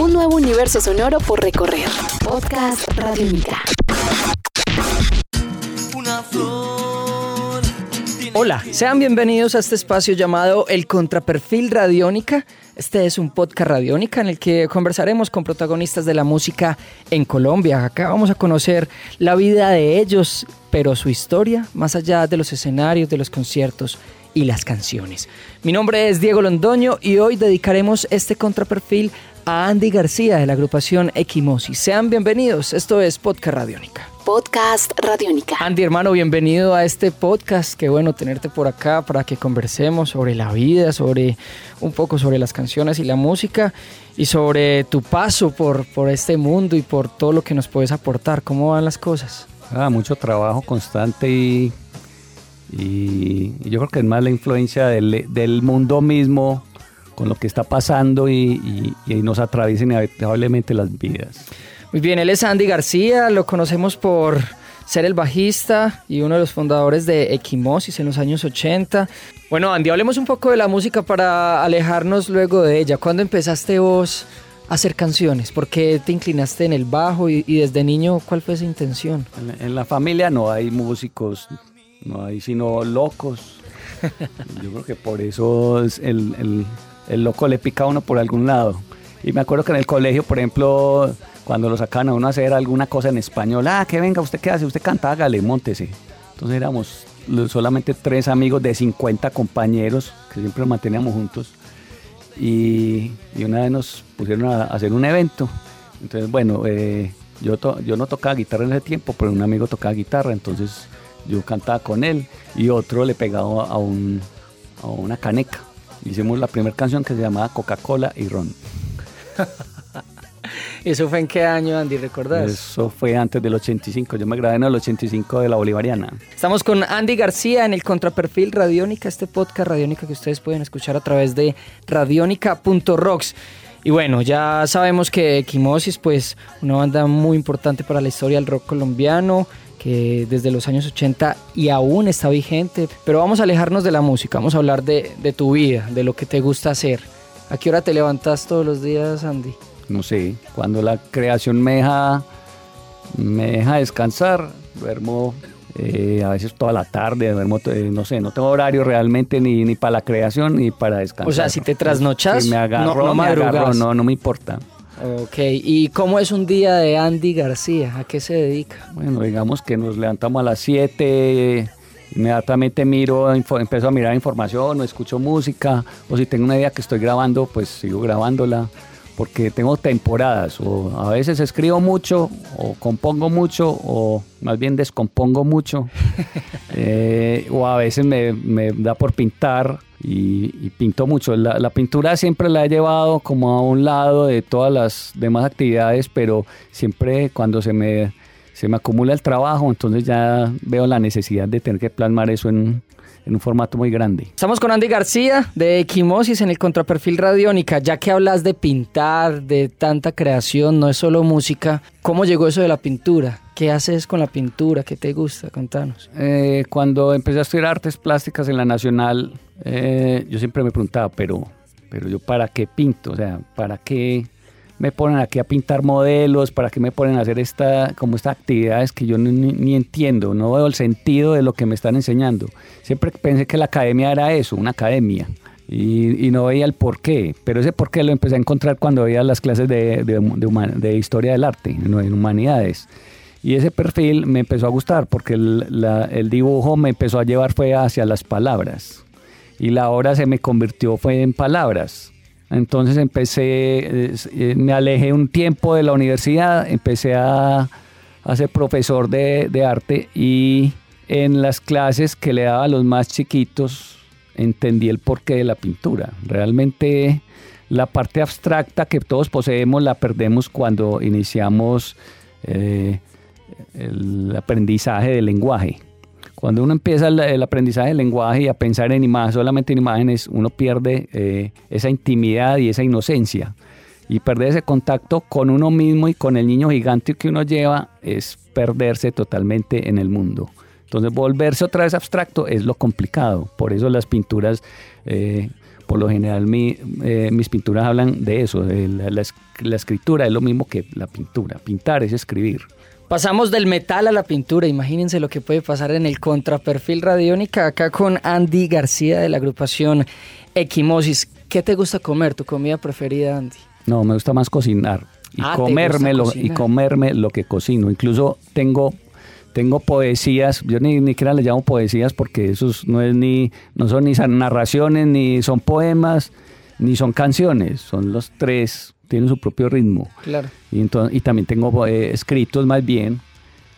Un nuevo universo sonoro por recorrer. Podcast Radiónica. Hola, sean bienvenidos a este espacio llamado El Contraperfil Radiónica. Este es un podcast radiónica en el que conversaremos con protagonistas de la música en Colombia. Acá vamos a conocer la vida de ellos, pero su historia más allá de los escenarios, de los conciertos y las canciones. Mi nombre es Diego Londoño y hoy dedicaremos este contraperfil a Andy García de la agrupación Equimosis. Sean bienvenidos, esto es Podcast Radiónica. Podcast Radiónica. Andy, hermano, bienvenido a este podcast. Qué bueno tenerte por acá para que conversemos sobre la vida, sobre un poco sobre las canciones y la música y sobre tu paso por, por este mundo y por todo lo que nos puedes aportar. ¿Cómo van las cosas? Ah, mucho trabajo constante y, y, y yo creo que es más la influencia del, del mundo mismo con lo que está pasando y, y, y nos atraviesa inevitablemente las vidas. Muy bien, él es Andy García, lo conocemos por ser el bajista y uno de los fundadores de Equimosis en los años 80. Bueno, Andy, hablemos un poco de la música para alejarnos luego de ella. ¿Cuándo empezaste vos a hacer canciones? ¿Por qué te inclinaste en el bajo y, y desde niño cuál fue esa intención? En la, en la familia no hay músicos, no hay sino locos. Yo creo que por eso es el, el, el loco le pica a uno por algún lado. Y me acuerdo que en el colegio, por ejemplo, cuando lo sacaban a uno a hacer alguna cosa en español, ah, que venga, ¿usted qué hace? Usted canta, hágale, montese. Entonces éramos solamente tres amigos de 50 compañeros que siempre nos manteníamos juntos. Y, una vez nos pusieron a, hacer un evento. Entonces, bueno, eh, yo, no tocaba guitarra en ese tiempo, pero un amigo tocaba guitarra, entonces yo cantaba con él y otro le pegaba a una caneca. Hicimos la primera canción que se llamaba Coca-Cola y Ron. ¿Eso fue en qué año, Andy? ¿Recordás? Eso fue antes del 85. Yo me grabé en el 85 de la Bolivariana. Estamos con Andy García en el Contraperfil Radiónica, este podcast Radiónica que ustedes pueden escuchar a través de radionica.rocks. Y bueno, ya sabemos que Equimosis, pues, una banda muy importante para la historia del rock colombiano, que desde los años 80 y aún está vigente. Pero vamos a alejarnos de la música, vamos a hablar de, de tu vida, de lo que te gusta hacer. ¿A qué hora te levantas todos los días, Andy? no sé, cuando la creación me deja, me deja descansar, duermo eh, a veces toda la tarde, duermo, eh, no sé, no tengo horario realmente ni, ni para la creación ni para descansar. O sea, si te trasnochas, si me agarro, no, no me agarro, no, no me importa. Ok, ¿y cómo es un día de Andy García? ¿A qué se dedica? Bueno, digamos que nos levantamos a las 7, inmediatamente miro, empiezo a mirar información o escucho música, o si tengo una idea que estoy grabando, pues sigo grabándola, porque tengo temporadas, o a veces escribo mucho, o compongo mucho, o más bien descompongo mucho, eh, o a veces me, me da por pintar y, y pinto mucho. La, la pintura siempre la he llevado como a un lado de todas las demás actividades, pero siempre cuando se me se me acumula el trabajo, entonces ya veo la necesidad de tener que plasmar eso en, en un formato muy grande. Estamos con Andy García de Equimosis en el Contraperfil Radiónica. Ya que hablas de pintar, de tanta creación, no es solo música, ¿cómo llegó eso de la pintura? ¿Qué haces con la pintura? ¿Qué te gusta? Contanos. Eh, cuando empecé a estudiar artes plásticas en la Nacional, eh, yo siempre me preguntaba, pero, pero yo para qué pinto, o sea, para qué me ponen aquí a pintar modelos, para qué me ponen a hacer esta, como estas actividades que yo ni, entiendo, no veo el sentido de lo que me están enseñando. Siempre pensé que la academia era eso, una academia. Y, no veía el por qué, pero ese por qué lo empecé a encontrar cuando veía las clases de, de, historia del arte, en, en humanidades. Y ese perfil me empezó a gustar porque el dibujo me empezó a llevar fue hacia las palabras. Y la obra se me convirtió fue en palabras. Entonces empecé, eh, me alejé un tiempo de la universidad, empecé a, a ser profesor de, de arte y en las clases que le daba a los más chiquitos entendí el porqué de la pintura. Realmente la parte abstracta que todos poseemos la perdemos cuando iniciamos eh, el aprendizaje del lenguaje. Cuando uno empieza el, el aprendizaje del lenguaje y a pensar en imágenes, solamente en imágenes, uno pierde eh, esa intimidad y esa inocencia. Y perder ese contacto con uno mismo y con el niño gigante que uno lleva es perderse totalmente en el mundo. Entonces volverse otra vez abstracto es lo complicado. Por eso las pinturas, eh, por lo general mi, eh, mis pinturas hablan de eso, de la, la la escritura es lo mismo que la pintura. Pintar es escribir. Pasamos del metal a la pintura. Imagínense lo que puede pasar en el contraperfil radiónica acá con Andy García de la agrupación Equimosis. ¿Qué te gusta comer? ¿Tu comida preferida, Andy? No, me gusta más cocinar y Ah, ¿te comerme lo, y comerme lo que cocino. Incluso tengo tengo poesías, yo ni, ni siquiera le llamo poesías porque esos no es ni no son ni narraciones ni son poemas ni son canciones, son los tres, tienen su propio ritmo. Claro. Y, entonces, y también tengo eh, escritos más bien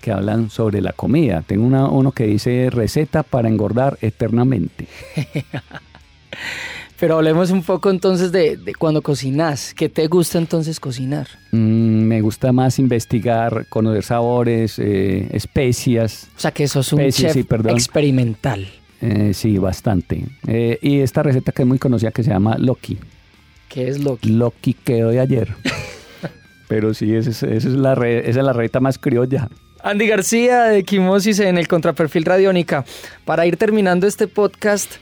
que hablan sobre la comida. Tengo una- uno que dice receta para engordar eternamente. Pero hablemos un poco entonces de, de cuando cocinas. ¿Qué te gusta entonces cocinar? Mm, me gusta más investigar, conocer sabores, eh, especias. O sea, que sos un Especies, chef sí, experimental. Eh, sí, bastante. Eh, y esta receta que es muy conocida que se llama Loki. ¿Qué es lo que? Loki quedó de ayer. Pero sí, esa es, esa es la, re- esa es la receta más criolla. Andy García de Equimosis en el Contraperfil Radiónica. Para ir terminando este podcast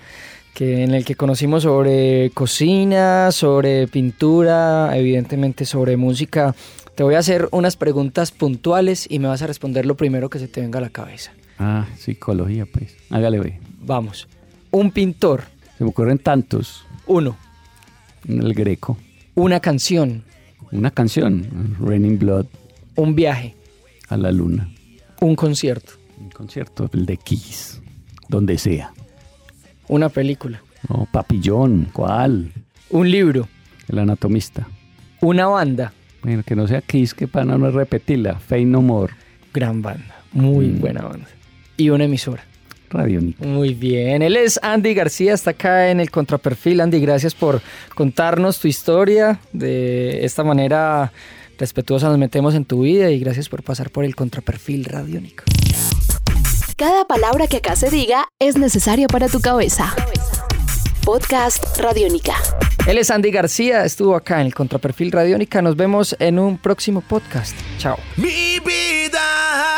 que en el que conocimos sobre cocina, sobre pintura, evidentemente sobre música, te voy a hacer unas preguntas puntuales y me vas a responder lo primero que se te venga a la cabeza. Ah, psicología, pues. Hágale, ve. Vamos. Un pintor, Se me ocurren tantos. uno. El greco. Una canción, Una canción, Raining Blood, un viaje, a la luna. un concierto, Un concierto, el de Kiss, donde sea. una película, papillón, ¿cuál? un libro, El anatomista. una banda, Bueno, que no sea Kiss, que para no repetirla. Fey No More, gran banda, muy Mm. buena banda. Y una emisora. Radiónica. Muy bien, él es Andy García, está acá en el contraperfil. Andy, gracias por contarnos tu historia. De esta manera respetuosa nos metemos en tu vida y gracias por pasar por el contraperfil radiónico. Cada palabra que acá se diga es necesaria para tu cabeza. Podcast Radiónica. Él es Andy García, estuvo acá en el contraperfil radiónica. Nos vemos en un próximo podcast. Chao. Mi vida.